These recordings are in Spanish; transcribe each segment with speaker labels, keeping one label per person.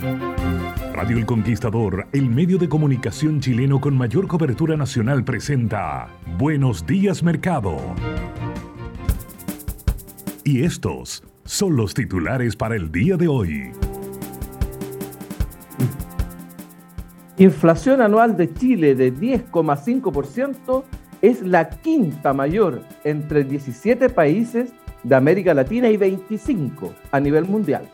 Speaker 1: Radio El Conquistador, el medio de comunicación chileno con mayor cobertura nacional, presenta Buenos días Mercado. Y estos son los titulares para el día de hoy.
Speaker 2: Inflación anual de Chile de 10,5% es la quinta mayor entre 17 países de América Latina y 25 a nivel mundial.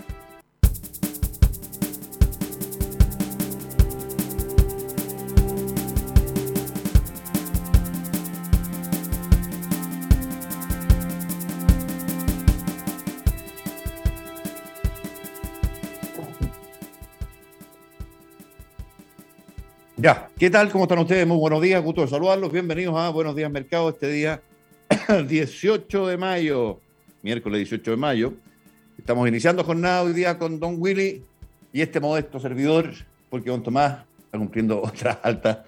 Speaker 3: ¿Qué tal? ¿Cómo están ustedes? Muy buenos días, gusto de saludarlos. Bienvenidos a Buenos Días Mercado este día 18 de mayo, miércoles 18 de mayo. Estamos iniciando jornada hoy día con Don Willy y este modesto servidor, porque Don Tomás está cumpliendo otras altas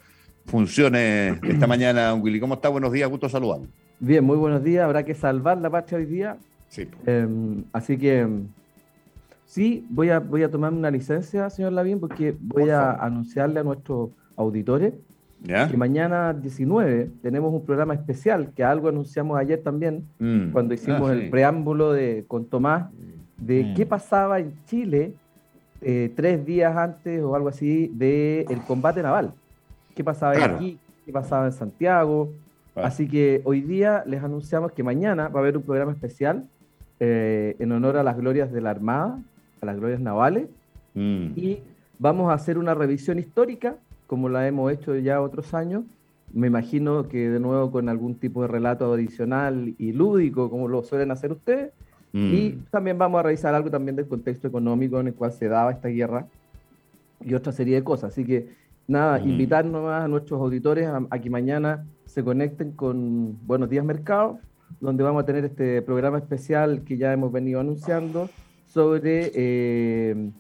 Speaker 3: funciones esta mañana. Don Willy, ¿cómo está? Buenos días, gusto de saludarlo.
Speaker 2: Bien, muy buenos días. Habrá que salvar la patria hoy día.
Speaker 3: Sí.
Speaker 2: Eh, así que sí, voy a, voy a tomar una licencia, señor Lavín, porque voy
Speaker 3: Por
Speaker 2: a anunciarle a nuestros auditores
Speaker 3: ¿Ya?
Speaker 2: que mañana 19 tenemos un programa especial que algo anunciamos ayer también
Speaker 3: Mm.
Speaker 2: cuando hicimos
Speaker 3: Ah,
Speaker 2: el
Speaker 3: sí.
Speaker 2: preámbulo de, con Tomás de
Speaker 3: Mm.
Speaker 2: qué pasaba en Chile eh, tres días antes o algo así del combate naval. ¿Qué pasaba
Speaker 3: Claro.
Speaker 2: aquí? ¿Qué pasaba en Santiago?
Speaker 3: Claro.
Speaker 2: Así que hoy día les anunciamos que mañana va a haber un programa especial eh, en honor a las glorias de la Armada, a las glorias navales,
Speaker 3: Mm.
Speaker 2: y vamos a hacer una revisión histórica, como la hemos hecho ya otros años. Me imagino que de nuevo con algún tipo de relato adicional y lúdico, como lo suelen hacer ustedes.
Speaker 3: Mm.
Speaker 2: Y también vamos a revisar algo también del contexto económico en el cual se daba esta guerra y otra serie de cosas. Así que nada,
Speaker 3: Mm.
Speaker 2: invitar nomás a nuestros auditores a, a que mañana se conecten con Buenos Días Mercado, donde vamos a tener este programa especial que ya hemos venido anunciando sobre eh,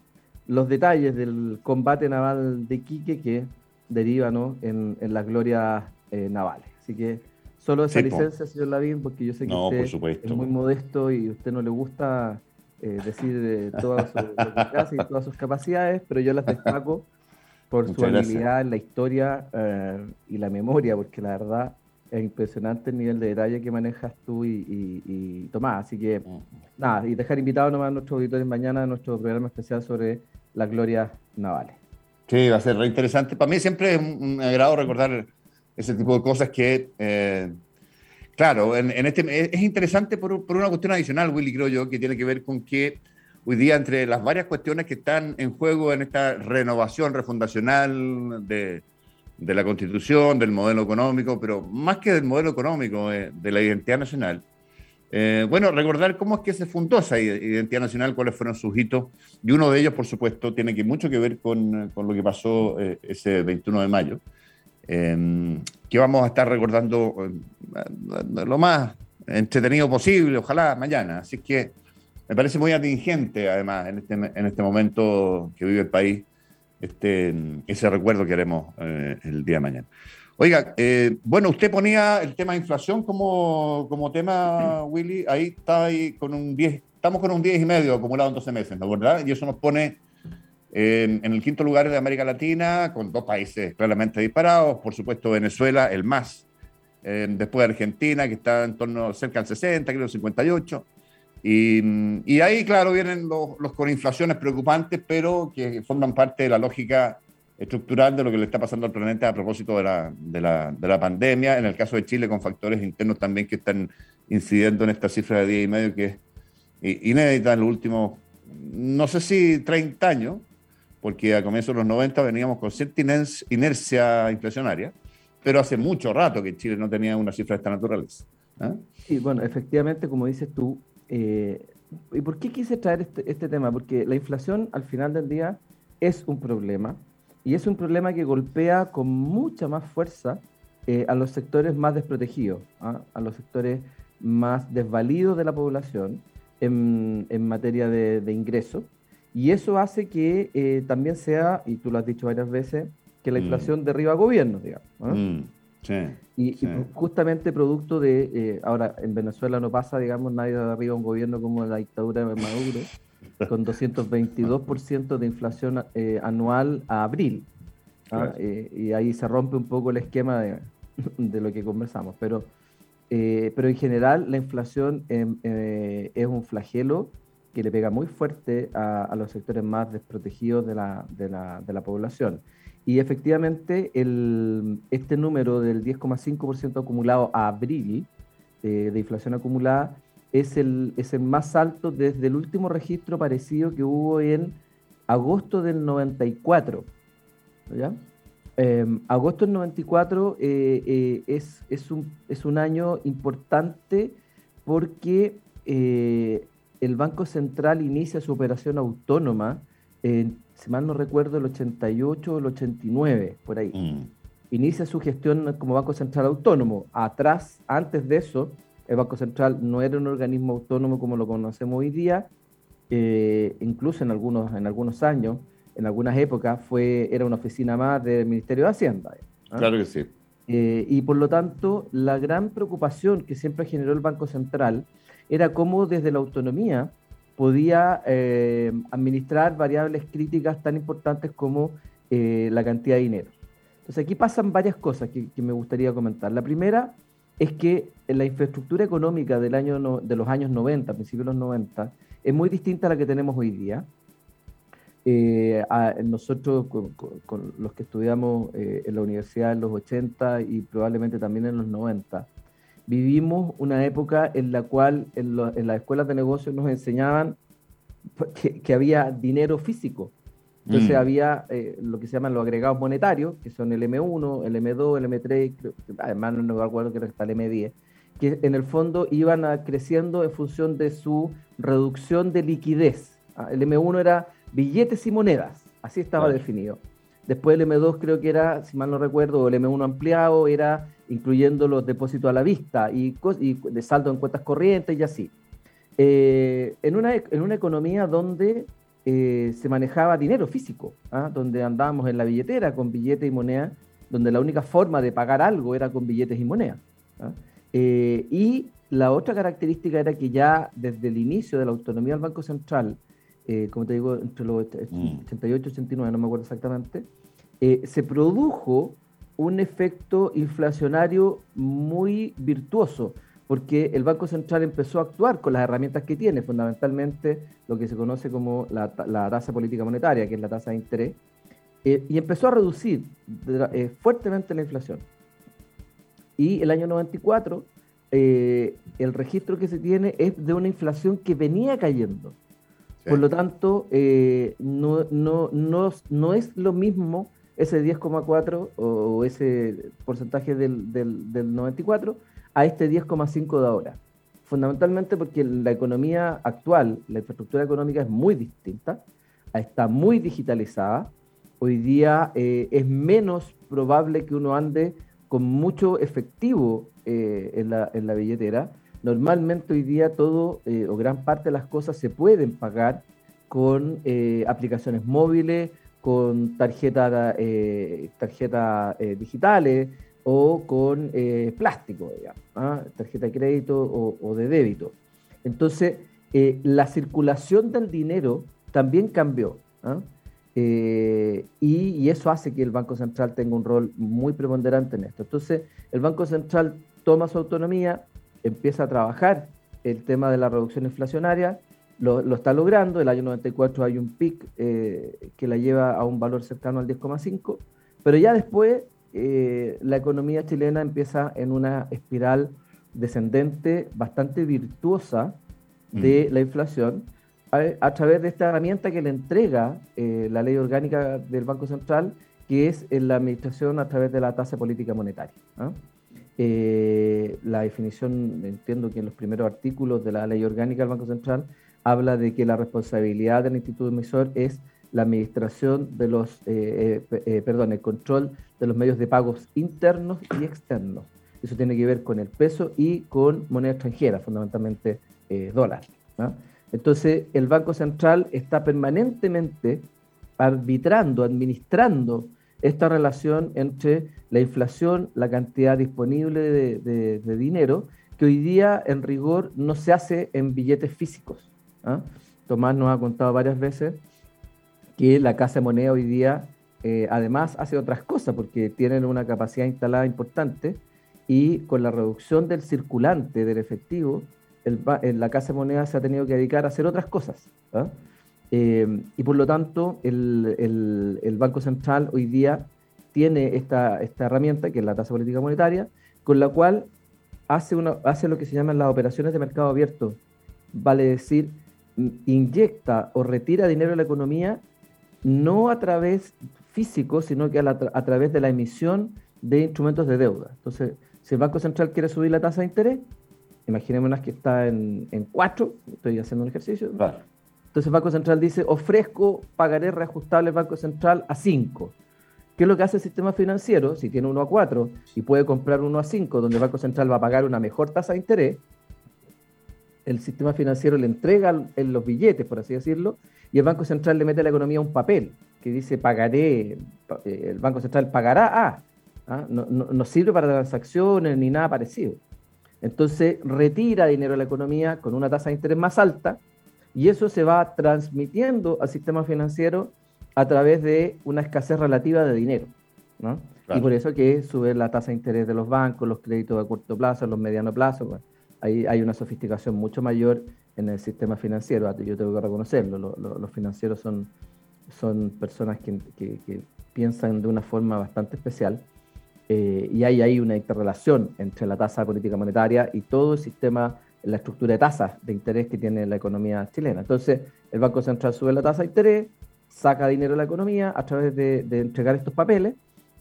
Speaker 2: los detalles del combate naval de Quique que deriva ¿no? en, en las glorias eh, navales. Así que solo esa
Speaker 3: Sí, po.
Speaker 2: licencia, señor Lavín, porque yo sé que
Speaker 3: No,
Speaker 2: usted es muy modesto y a usted no le gusta eh, decir eh, todo su, lo que hace y todas sus capacidades, pero yo las destaco por su
Speaker 3: gracias.
Speaker 2: habilidad en la historia eh, y la memoria, porque la verdad es impresionante el nivel de detalle que manejas tú y, y- y Tomás. Así que
Speaker 3: Mm.
Speaker 2: nada, y dejar invitados nomás a nuestros auditores mañana a nuestro programa especial sobre las glorias navales.
Speaker 3: Sí, va a ser re interesante. Para mí siempre es un, agrado recordar ese tipo de cosas que, eh, claro, en, en este, es, es interesante por, por una cuestión adicional, Willy, creo yo, que tiene que ver con que hoy día entre las varias cuestiones que están en juego en esta renovación refundacional de, de la constitución, del modelo económico, pero más que del modelo económico, eh, de la identidad nacional, eh, bueno, recordar cómo es que se fundó esa ide- identidad nacional, cuáles fueron sus hitos, y uno de ellos, por supuesto, tiene que mucho que ver con, lo que pasó eh, ese 21 de mayo, eh, que vamos a estar recordando eh, lo más entretenido posible, ojalá mañana. Así que me parece muy atingente, además, en este, este momento que vive el país, este, ese recuerdo que haremos el día de mañana. Oiga, eh, bueno, usted ponía el tema de inflación como, como tema, Willy, ahí está ahí con un 10, estamos con un 10 y medio acumulado en 12 meses, ¿no verdad? Y eso nos pone en, el quinto lugar de América Latina, con dos países claramente disparados, por supuesto Venezuela, el más eh, después de Argentina, que está en torno cerca del 60, creo 58. Y, y ahí, claro, vienen los, con inflaciones preocupantes, pero que forman parte de la lógica estructural de lo que le está pasando al planeta a propósito de la, de la, de la pandemia. En el caso de Chile, con factores internos también que están incidiendo en esta cifra de 10 y medio, que es inédita en los últimos, no sé si 30 años, porque a comienzos de los 90 veníamos con cierta inercia inflacionaria, pero hace mucho rato que Chile no tenía una cifra de esta naturaleza.
Speaker 2: ¿eh? Sí, bueno, efectivamente, como dices tú, eh, ¿y por qué quise traer este, este, tema? Porque la inflación al final del día es un problema y es un problema que golpea con mucha más fuerza eh, a los sectores más desprotegidos, ¿ah? a los sectores más desvalidos de la población en, en materia de, de ingresos. Y eso hace que eh, también sea, y tú lo has dicho varias veces, que la mm. inflación derriba gobiernos, digamos. Mm, sí, y, justamente producto de, eh, ahora en Venezuela no pasa, digamos, nadie derriba un gobierno como la dictadura de Maduro, con 222% de inflación eh, anual a abril. ¿ah? y ahí se rompe un poco el esquema de, de lo que conversamos. Pero, pero en general la inflación em, es un flagelo que le pega muy fuerte a, los sectores más desprotegidos de la, de la, de la población. Y efectivamente, el, este número del 10,5% acumulado a abril eh, de inflación acumulada es el, es el más alto desde el último registro parecido que hubo en agosto del 94. ¿ya? Em, agosto del 94 eh, eh, es, es, un, es un año importante porque el Banco Central inicia su operación autónoma, si mal no recuerdo, el 88 o el 89, por ahí. Mm. Inicia su gestión como Banco Central autónomo. Atrás, antes de eso, el Banco Central no era un organismo autónomo como lo conocemos hoy día, eh, incluso en algunos, en algunos años, en algunas épocas, fue, era una oficina más del Ministerio de Hacienda.
Speaker 3: ¿ah? Claro que sí.
Speaker 2: Eh, y por lo tanto, la gran preocupación que siempre generó el Banco Central era cómo desde la autonomía podía eh, administrar variables críticas tan importantes como eh, la cantidad de dinero. Entonces aquí pasan varias cosas que, me gustaría comentar. La primera es que la infraestructura económica del año de los años 90, principios de los 90, es muy distinta a la que tenemos hoy día. Eh, nosotros, con, los que estudiamos en la universidad en los 80 y probablemente también en los 90, vivimos una época en la cual en, las escuelas de negocios nos enseñaban que, había dinero físico. Entonces mm. había eh, lo que se llaman los agregados monetarios, que son el M1, el M2, el M3, además no me acuerdo que está el M10, que en el fondo iban creciendo en función de su reducción de liquidez. Ah, el M1 era billetes y monedas, así estaba definido. Después el M2 creo que era, si mal no recuerdo, el M1 ampliado era incluyendo los depósitos a la vista y, de saldo en cuentas corrientes y así. Eh, en, una, en una economía donde eh, se manejaba dinero físico, ¿ah? donde andábamos en la billetera con billetes y moneda, donde la única forma de pagar algo era con billetes y moneda. ¿ah? Eh, y la otra característica era que ya desde el inicio de la autonomía del Banco Central, como te digo, entre los 88 y 89, no me acuerdo exactamente, eh, se produjo un efecto inflacionario muy virtuoso, porque el Banco Central empezó a actuar con las herramientas que tiene, fundamentalmente lo que se conoce como la, tasa política monetaria, que es la tasa de interés, eh, y empezó a reducir eh, fuertemente la inflación. Y el año 94, el registro que se tiene es de una inflación que venía cayendo. Por lo tanto, no, no, no, no es lo mismo ese 10,4 o ese porcentaje del, del, 94 a este 10,5 de ahora. Fundamentalmente porque la economía actual, la infraestructura económica es muy distinta, está muy digitalizada. Hoy día eh, es menos probable que uno ande con mucho efectivo eh, en, la, en, la, billetera. Normalmente hoy día todo eh, o gran parte de las cosas se pueden pagar con aplicaciones móviles con tarjetas eh, tarjeta, eh, digitales o con eh, plástico, digamos, ¿ah? tarjeta de crédito o, de débito. Entonces, la circulación del dinero también cambió. ¿ah? Y, eso hace que el Banco Central tenga un rol muy preponderante en esto. Entonces, el Banco Central toma su autonomía, empieza a trabajar el tema de la reducción inflacionaria, lo, está logrando, el año 94 hay un pic eh, que la lleva a un valor cercano al 10,5, pero ya después eh, la economía chilena empieza en una espiral descendente bastante virtuosa de mm. la inflación a, través de esta herramienta que le entrega eh, la ley orgánica del Banco Central, que es la administración a través de la tasa política monetaria. ¿ah? la definición, entiendo que en los primeros artículos de la ley orgánica del Banco Central, habla de que la responsabilidad del instituto emisor es la administración de los, eh, eh, eh, perdón, el control de los medios de pagos internos y externos. Eso tiene que ver con el peso y con moneda extranjera, fundamentalmente dólar. Entonces, el Banco Central está permanentemente arbitrando, administrando esta relación entre la inflación, la cantidad disponible de dinero, que hoy día en rigor no se hace en billetes físicos. ¿ah? Tomás nos ha contado varias veces que la Casa de Moneda hoy día eh, además hace otras cosas porque tienen una capacidad instalada importante y con la reducción del circulante del efectivo, el, la Casa de Moneda se ha tenido que dedicar a hacer otras cosas. ¿ah? Eh, y por lo tanto, el, el, Banco Central hoy día tiene esta, esta herramienta, que es la tasa política monetaria, con la cual hace, una, hace lo que se llaman las operaciones de mercado abierto. Vale decir, inyecta o retira dinero de la economía no a través físico, sino que a, través de la emisión de instrumentos de deuda. Entonces, si el Banco Central quiere subir la tasa de interés, imaginémonos que está en, en 4, estoy haciendo un ejercicio. Entonces el Banco Central dice, ofrezco pagaré reajustable Banco Central a 5. ¿Qué es lo que hace el sistema financiero? Si tiene 1 a 4 y puede comprar 1 a 5, donde el Banco Central va a pagar una mejor tasa de interés, el sistema financiero le entrega en los billetes, por así decirlo, y el Banco Central le mete a la economía un papel que dice pagaré, eh, el Banco Central pagará a, ¿ah? no, sirve para transacciones ni nada parecido. Entonces retira dinero de la economía con una tasa de interés más alta y eso se va transmitiendo al sistema financiero a través de una escasez relativa de dinero. Y por eso que sube la tasa de interés de los bancos, los créditos a corto plazo, los mediano plazo hay, una sofisticación mucho mayor en el sistema financiero, yo tengo que reconocerlo, los financieros son, son personas que, piensan de una forma bastante especial eh, y hay ahí una interrelación entre la tasa política monetaria y todo el sistema, la estructura de tasas de interés que tiene la economía chilena. Entonces, el Banco Central sube la tasa de interés, saca dinero de la economía a través de, entregar estos papeles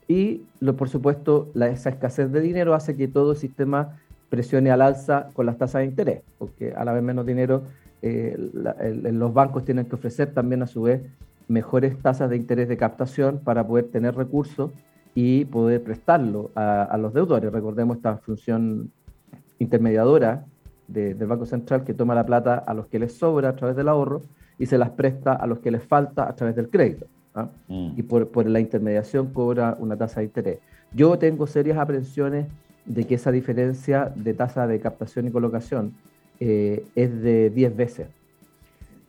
Speaker 2: y, lo, por supuesto, la, esa escasez de dinero hace que todo el sistema presione al alza con las tasas de interés, porque a la vez menos dinero, eh, los bancos tienen que ofrecer también a su vez mejores tasas de interés de captación para poder tener recursos y poder prestarlo a, los deudores. Recordemos esta función intermediadora del Banco Central que toma la plata a los que les sobra a través del ahorro y se las presta a los que les falta a través del crédito. ¿ah? Mm. Y por, por la intermediación cobra una tasa de interés. Yo tengo serias aprensiones de que esa diferencia de tasa de captación y colocación eh, es de 10 veces.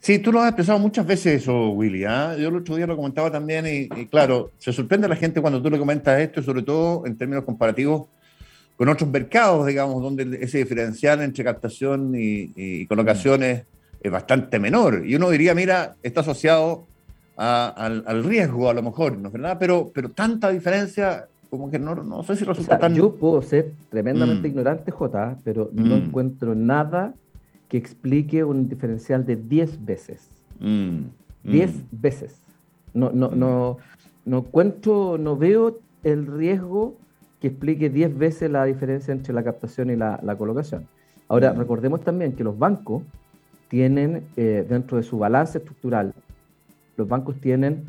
Speaker 3: Sí, tú lo has expresado muchas veces eso, Willy. ¿ah? Yo el otro día lo comentaba también y, claro, se sorprende la gente cuando tú le comentas esto, sobre todo en términos comparativos con otros mercados, digamos, donde ese diferencial entre captación y, colocación es, bastante menor. Y uno diría, mira, está asociado al, al, riesgo a lo mejor, ¿no es verdad? Pero, pero tanta diferencia como que no, no sé si resulta tan...
Speaker 2: Yo puedo ser tremendamente mm. ignorante, J, pero no mm. encuentro nada que explique un diferencial de 10 veces. 10 mm. veces. No, no, no, no encuentro, no veo el riesgo que explique 10 veces la diferencia entre la captación y la, colocación. Ahora, recordemos también que los bancos tienen, eh, dentro de su balance estructural, los bancos tienen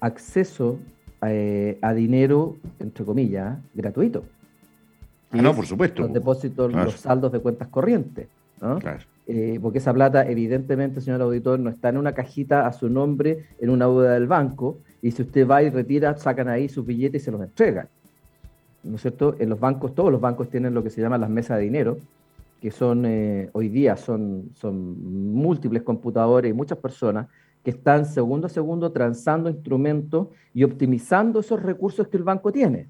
Speaker 2: acceso eh, a dinero, entre comillas, gratuito.
Speaker 3: Ah, no, por supuesto.
Speaker 2: Los depósitos, los saldos de cuentas corrientes. Eh, porque esa plata, evidentemente, señor auditor, no está en una cajita a su nombre en una deuda del banco, y si usted va y retira, sacan ahí sus billetes y se los entregan. ¿No es cierto? En los bancos, todos los bancos tienen lo que se llama las mesas de dinero, que son, eh, hoy día son, son múltiples computadores y muchas personas que están segundo a segundo transando instrumentos y optimizando esos recursos que el banco tiene.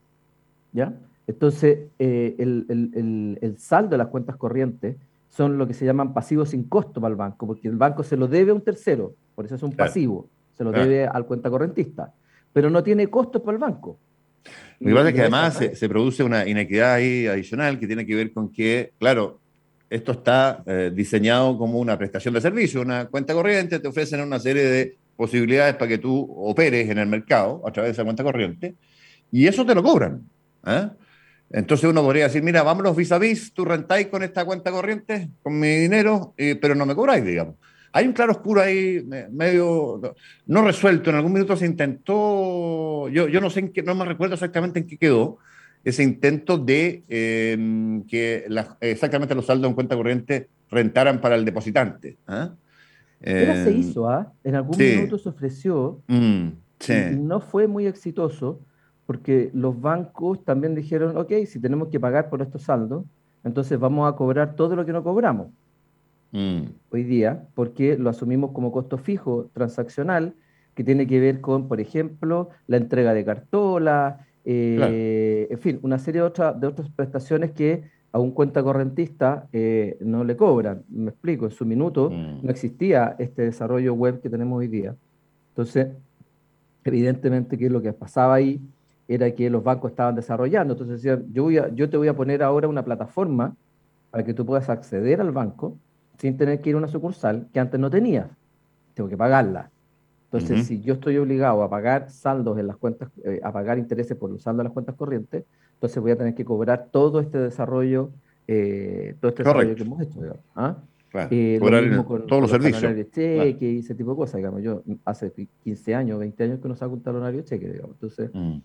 Speaker 2: ¿ya? Entonces, eh, el, saldo de las cuentas corrientes son lo que se llaman pasivos sin costo para el banco, porque el banco se lo debe a un tercero, por eso es un pasivo, se lo debe al cuenta correntista, pero no tiene costos para el banco.
Speaker 3: Lo que pasa es que además se, produce una inequidad ahí adicional que tiene que ver con que, claro, esto está eh, diseñado como una prestación de servicio, una cuenta corriente, te ofrecen una serie de posibilidades para que tú operes en el mercado a través de esa cuenta corriente, y eso te lo cobran. ¿eh? Entonces uno podría decir, mira, vámonos vis a vis, tú rentáis con esta cuenta corriente, con mi dinero, pero no me cobráis, digamos. Hay un claro oscuro ahí medio no resuelto. En algún minuto se intentó, yo, no sé no me recuerdo exactamente en qué quedó, ese intento de em, que exactamente los saldos en cuenta corriente rentaran para el depositante.
Speaker 2: ¿ah? se eh, hizo, ¿ah? En algún minuto se ofreció mm, y no fue muy exitoso porque los bancos también dijeron, ok, si tenemos que pagar por estos saldos, entonces vamos a cobrar todo lo que no cobramos mm. hoy día, porque lo asumimos como costo fijo transaccional, que tiene que ver con, por ejemplo, la entrega de cartola, eh, en fin, una serie de, de otras prestaciones que a un cuenta correntista eh, no le cobran. Me explico, en su minuto mm. no existía este desarrollo web que tenemos hoy día. Entonces, evidentemente que lo que pasaba ahí era que los bancos estaban desarrollando. Entonces decían, yo, voy yo te voy a poner ahora una plataforma para que tú puedas acceder al banco sin tener que ir a una sucursal que antes no tenías. Tengo que pagarla. Entonces, si yo estoy obligado a pagar saldos en las cuentas, eh, a pagar intereses por los saldos en las cuentas corrientes, entonces voy a tener que cobrar todo este desarrollo, eh, todo este desarrollo que hemos hecho. ¿ah?
Speaker 3: Eh, todos los, servicios.
Speaker 2: cheque y ese tipo de cosas. Digamos. Yo hace 15 años, 20 años que no saco un talonario cheque. Digamos. Entonces, mm.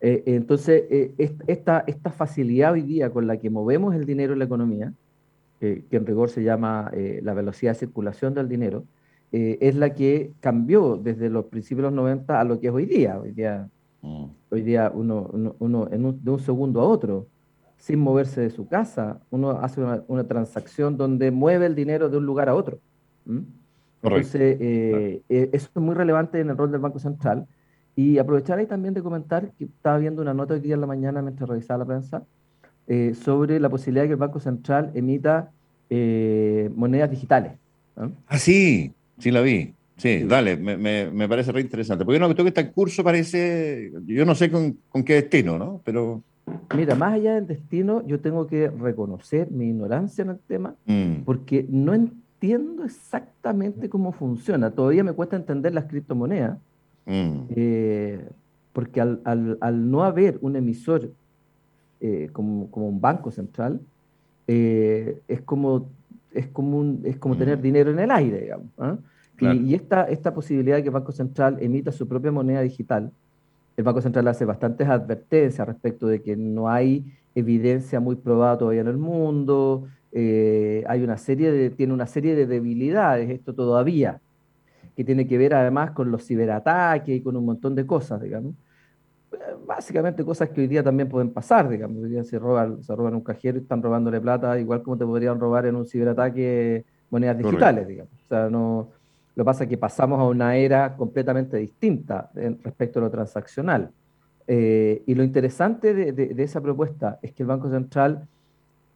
Speaker 2: Eh, entonces, eh, esta, esta, facilidad hoy día con la que movemos el dinero en la economía, que en rigor se llama eh, la velocidad de circulación del dinero, es la que cambió desde los principios de los 90 a lo que es hoy día. Hoy día, mm. hoy día uno, uno, de un segundo a otro, sin moverse de su casa, uno hace una, transacción donde mueve el dinero de un lugar a otro. Entonces, eso es muy relevante en el rol del Banco Central y aprovechar ahí también de comentar que estaba viendo una nota hoy día en la mañana mientras revisaba la prensa eh, sobre la posibilidad de que el Banco Central emita eh, monedas digitales.
Speaker 3: Ah, sí, sí la vi. Sí, dale, me, me, parece re interesante. Porque una cuestión que está en curso parece, yo no sé con, con, qué destino, ¿no? Pero...
Speaker 2: Mira, más allá del destino, yo tengo que reconocer mi ignorancia en el tema, mm. porque no entiendo exactamente cómo funciona. Todavía me cuesta entender las criptomonedas. Mm. Eh, porque al, al, no haber un emisor eh, como, como, un banco central, eh, es como, es como, es como mm. tener dinero en el aire, digamos. ¿ah? Y, esta, esta posibilidad de que el Banco Central emita su propia moneda digital, el Banco Central hace bastantes advertencias respecto de que no hay evidencia muy probada todavía en el mundo, hay una serie de, tiene una serie de debilidades esto todavía que tiene que ver además con los ciberataques y con un montón de cosas, digamos. Básicamente cosas que hoy día también pueden pasar, digamos. Hoy día se roban, se roban un cajero y están robándole plata, igual como te podrían robar en un ciberataque monedas digitales, digamos. O sea, no, lo que pasa es que pasamos a una era completamente distinta respecto a lo transaccional. Eh, y lo interesante de, esa propuesta es que el Banco Central,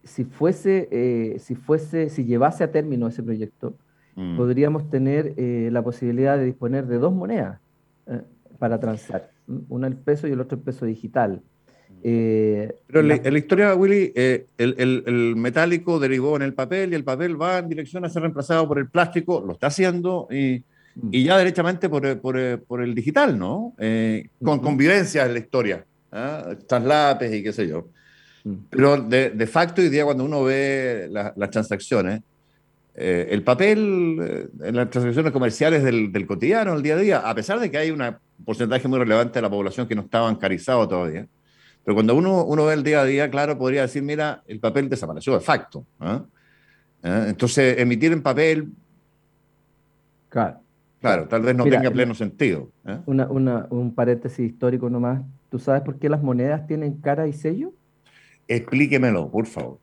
Speaker 2: si fuese, eh, si fuese, si llevase a término ese proyecto, Mm. podríamos tener eh, la posibilidad de disponer de dos monedas para transar, una el peso y el otro el peso digital.
Speaker 3: Eh, Pero en la, historia, Willy, el, el, metálico derivó en el papel y el papel va en dirección a ser reemplazado por el plástico, lo está haciendo y, mm. y ya derechamente por, por, por, el digital, ¿no? con convivencia en la historia, ¿ah? traslapes y qué sé yo. Mm. Pero de, de, facto, hoy día cuando uno ve las transacciones, eh, el papel eh, en las transacciones comerciales del, del, cotidiano, el día a día, a pesar de que hay un porcentaje muy relevante de la población que no está bancarizado todavía, pero cuando uno, uno ve el día a día, claro, podría decir, mira, el papel desapareció de facto. ¿ah? ¿Ah? Entonces, emitir en papel, claro, claro tal vez no tenga pleno sentido.
Speaker 2: ¿ah? Una, una, un paréntesis histórico nomás. ¿Tú sabes por qué las monedas tienen cara y sello?
Speaker 3: Explíquemelo, por favor.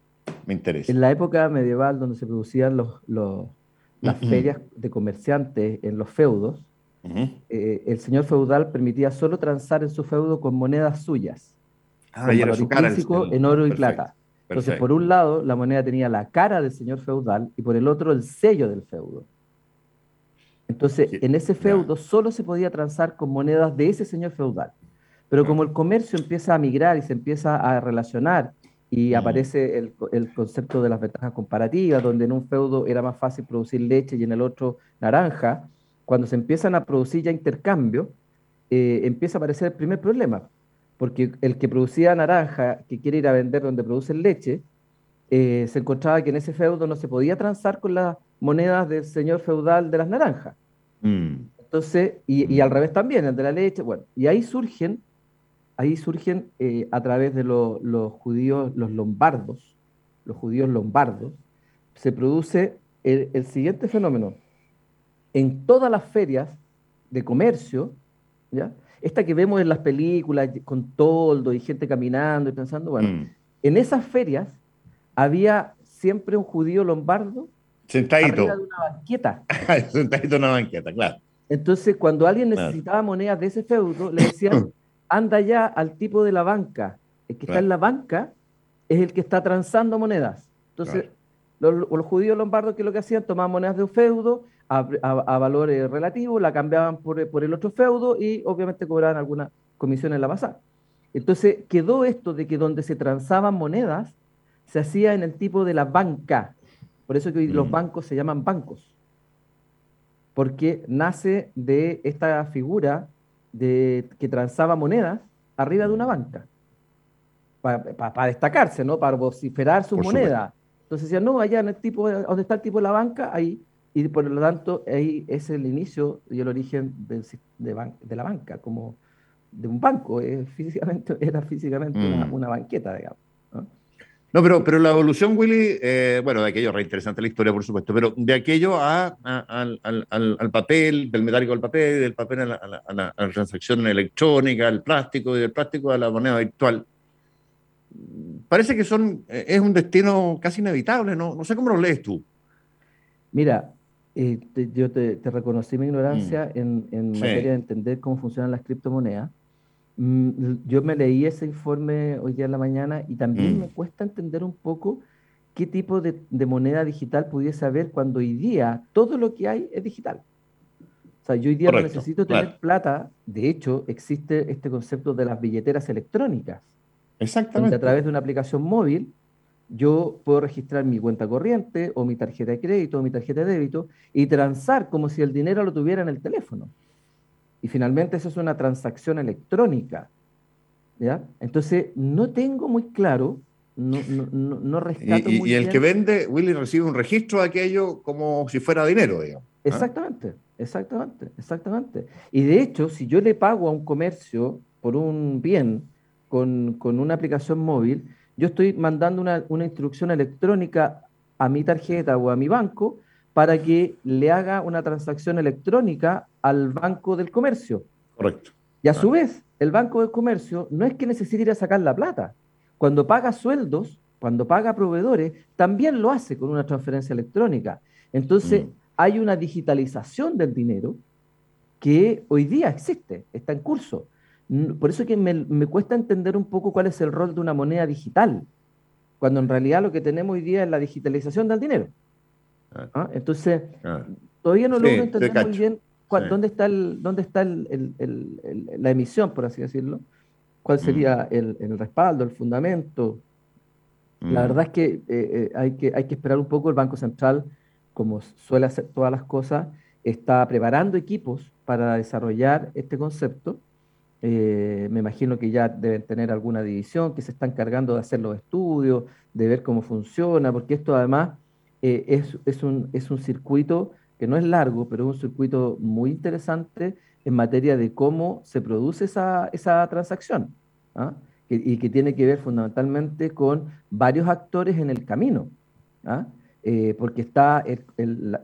Speaker 3: Me interesa.
Speaker 2: En la época medieval, donde se producían los, las ferias de comerciantes en los feudos, eh, el señor feudal permitía solo transar en su feudo con monedas suyas. ah, valor intrínseco en oro y plata. Entonces, por un lado, la moneda tenía la cara del señor feudal y por el otro el sello del feudo. Entonces, en ese feudo solo se podía transar con monedas de ese señor feudal. Pero como el comercio empieza a migrar y se empieza a relacionar y aparece el, el, concepto de las ventajas comparativas, donde en un feudo era más fácil producir leche y en el otro naranja, cuando se empiezan a producir ya intercambios, eh, empieza a aparecer el primer problema, porque el que producía naranja, que quiere ir a vender donde producen leche, eh, se encontraba que en ese feudo no se podía transar con las monedas del señor feudal de las naranjas. Mm. Entonces, y, y, al revés también, el de la leche, bueno, y ahí surgen ahí surgen eh, a través de los judíos, los lombardos, los judíos lombardos, se produce el, siguiente fenómeno. En todas las ferias de comercio, ¿ya? esta que vemos en las películas con toldo y gente caminando y pensando, bueno, mm. en esas ferias había siempre un judío lombardo
Speaker 3: sentadito
Speaker 2: de una banqueta.
Speaker 3: sentadito en una banqueta, claro.
Speaker 2: Entonces, cuando alguien necesitaba monedas de ese feudo, le decían, anda ya al tipo de la banca. El que está en la banca es el que está transando monedas. Entonces, los, judíos lombardos, que es lo que hacían? Tomaban monedas de un feudo a, valores relativos, la cambiaban por, el otro feudo y obviamente cobraban alguna comisión en la pasada. Entonces, quedó esto de que donde se transaban monedas, se hacía en el tipo de la banca. Por eso que hoy los mm. bancos se llaman bancos. Porque nace de esta figura de, que transaba monedas arriba de una banca, para destacarse, ¿no? Para vociferar su moneda. Entonces decían, no, allá en el tipo, donde está el tipo de la banca, ahí, y por lo tanto, ahí es el inicio y el origen de, de, la banca, como de un banco, físicamente, era físicamente una, mm. una banqueta, digamos.
Speaker 3: No, pero, pero la evolución, Willy, eh, bueno, de aquello, re interesante la historia, por supuesto, pero de aquello a, al, al, papel, del metálico al papel, del papel a la, la, transacción electrónica, al plástico, y del plástico a la moneda virtual, parece que son, eh, es un destino casi inevitable, ¿no? No sé cómo lo lees tú.
Speaker 2: Mira, eh, yo te, reconocí mi ignorancia mm. en, en materia de entender cómo funcionan las criptomonedas. Mm, yo me leí ese informe hoy día en la mañana y también mm. me cuesta entender un poco qué tipo de, moneda digital pudiese haber cuando hoy día todo lo que hay es digital. O sea, yo hoy día no necesito tener plata. De hecho, existe este concepto de las billeteras electrónicas.
Speaker 3: Exactamente.
Speaker 2: Donde a través de una aplicación móvil yo puedo registrar mi cuenta corriente o mi tarjeta de crédito o mi tarjeta de débito y transar como si el dinero lo tuviera en el teléfono. Y finalmente eso es una transacción electrónica. ¿ya? Entonces, no tengo muy claro, no, no, no, rescato
Speaker 3: y, y el que vende, Willy, recibe un registro de aquello como si fuera dinero, digamos.
Speaker 2: ¿ah? Exactamente, exactamente, exactamente. Y de hecho, si yo le pago a un comercio por un bien con, con una aplicación móvil, yo estoy mandando una, una instrucción electrónica a mi tarjeta o a mi banco para que le haga una transacción electrónica al Banco del Comercio.
Speaker 3: Correcto.
Speaker 2: Y a su vez, el Banco del Comercio no es que necesite ir a sacar la plata. Cuando paga sueldos, cuando paga proveedores, también lo hace con una transferencia electrónica. Entonces, mm. hay una digitalización del dinero que hoy día existe, está en curso. Por eso que me, me, cuesta entender un poco cuál es el rol de una moneda digital, cuando en realidad lo que tenemos hoy día es la digitalización del dinero. ¿Ah? Entonces, todavía no logro entender muy bien dónde está, el, dónde está la emisión, por así decirlo, cuál mm. sería el, respaldo, el fundamento. La mm. verdad es que, eh, eh, hay que hay que esperar un poco. El Banco Central, como suele hacer todas las cosas, está preparando equipos para desarrollar este concepto. Eh, me imagino que ya deben tener alguna división, que se están cargando de hacer los estudios, de ver cómo funciona, porque esto además eh, es, es, un, es un circuito que no es largo, pero es un circuito muy interesante en materia de cómo se produce esa, esa transacción ¿ah? y, que tiene que ver fundamentalmente con varios actores en el camino. ¿ah? Eh, porque está el,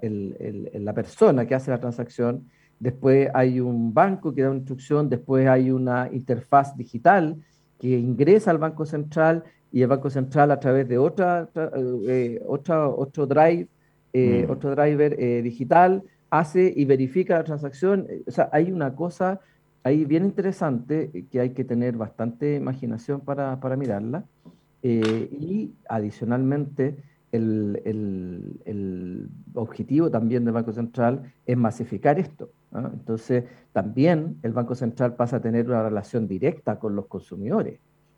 Speaker 2: el, la persona que hace la transacción, después hay un banco que da una instrucción, después hay una interfaz digital que ingresa al Banco Central y el Banco Central a través de otra, eh, otra otro drive, eh, mm. otro driver eh, digital hace y verifica la transacción. O sea, hay una cosa ahí bien interesante que hay que tener bastante imaginación para, para mirarla. y adicionalmente, el, el, el, objetivo también del Banco Central es masificar esto. Entonces, también el Banco Central pasa a tener una relación directa con los consumidores.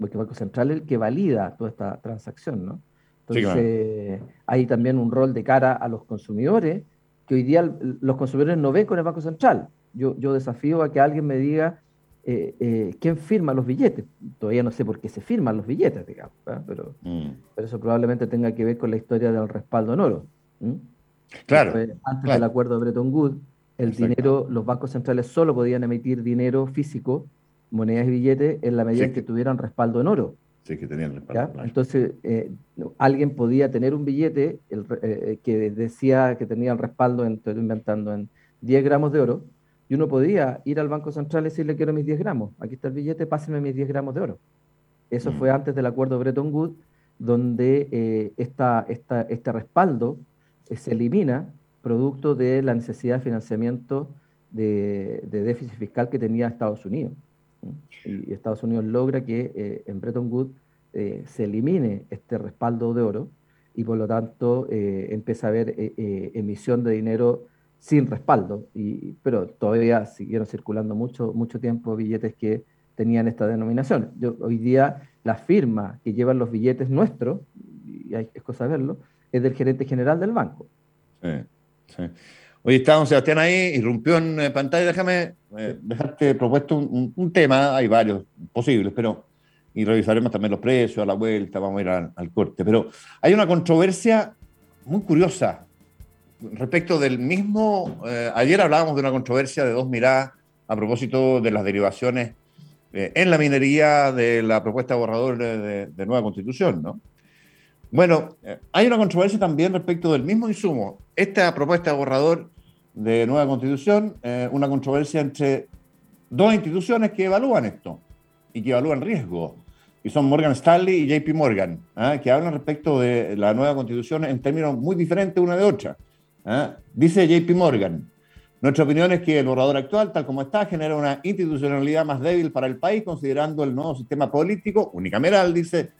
Speaker 2: Porque el Banco Central es el que valida toda esta transacción, ¿no? Entonces, hay también un rol de cara a los consumidores, que hoy día los consumidores no ven con el Banco Central. Yo, yo desafío a que alguien me diga eh, eh, quién firma los billetes. Todavía no sé por qué se firman los billetes, digamos, pero, mm. pero, eso probablemente tenga que ver con la historia del respaldo en oro.
Speaker 3: Claro.
Speaker 2: antes del acuerdo de Bretton Woods, el dinero, los bancos centrales solo podían emitir dinero físico monedas y billetes en la medida en que tuvieran respaldo en oro.
Speaker 3: Sí, que tenían respaldo.
Speaker 2: Entonces, eh, alguien podía tener un billete eh, que decía que tenía el respaldo, en, estoy inventando, en 10 gramos de oro, y uno podía ir al Banco Central y decirle quiero mis 10 gramos, aquí está el billete, pásenme mis 10 gramos de oro. Eso fue mm. antes del acuerdo de Bretton Woods, donde eh, esta, este respaldo se elimina producto de la necesidad de financiamiento de déficit fiscal que tenía Estados Unidos y Estados Unidos logra que eh, en Bretton Woods eh, se elimine este respaldo de oro y por lo tanto eh, empieza a haber emisión de dinero sin respaldo, y, pero todavía siguieron circulando mucho, mucho tiempo billetes que tenían esta denominación. hoy día la firma que llevan los billetes nuestros, y hay, es cosa verlo, es del gerente general del banco.
Speaker 3: Sí, sí. Hoy está Sebastián ahí, irrumpió en eh, pantalla. Déjame eh, dejarte propuesto un, tema, hay varios posibles, pero y revisaremos también los precios a la vuelta, vamos a ir al, corte. Pero hay una controversia muy curiosa respecto del mismo. Eh, ayer hablábamos de una controversia de dos miradas a propósito de las derivaciones en la minería de la propuesta de borrador de, de nueva constitución, ¿no? Bueno, eh, hay una controversia también respecto del mismo insumo. Esta propuesta de borrador de nueva constitución, eh, una controversia entre dos instituciones que evalúan esto y que evalúan riesgo, y son Morgan Stanley y JP Morgan, ¿ah? que hablan respecto de la nueva constitución en términos muy diferentes una de otra. ¿ah? Dice JP Morgan, nuestra opinión es que el borrador actual, tal como está, genera una institucionalidad más débil para el país, considerando el nuevo sistema político unicameral, dice,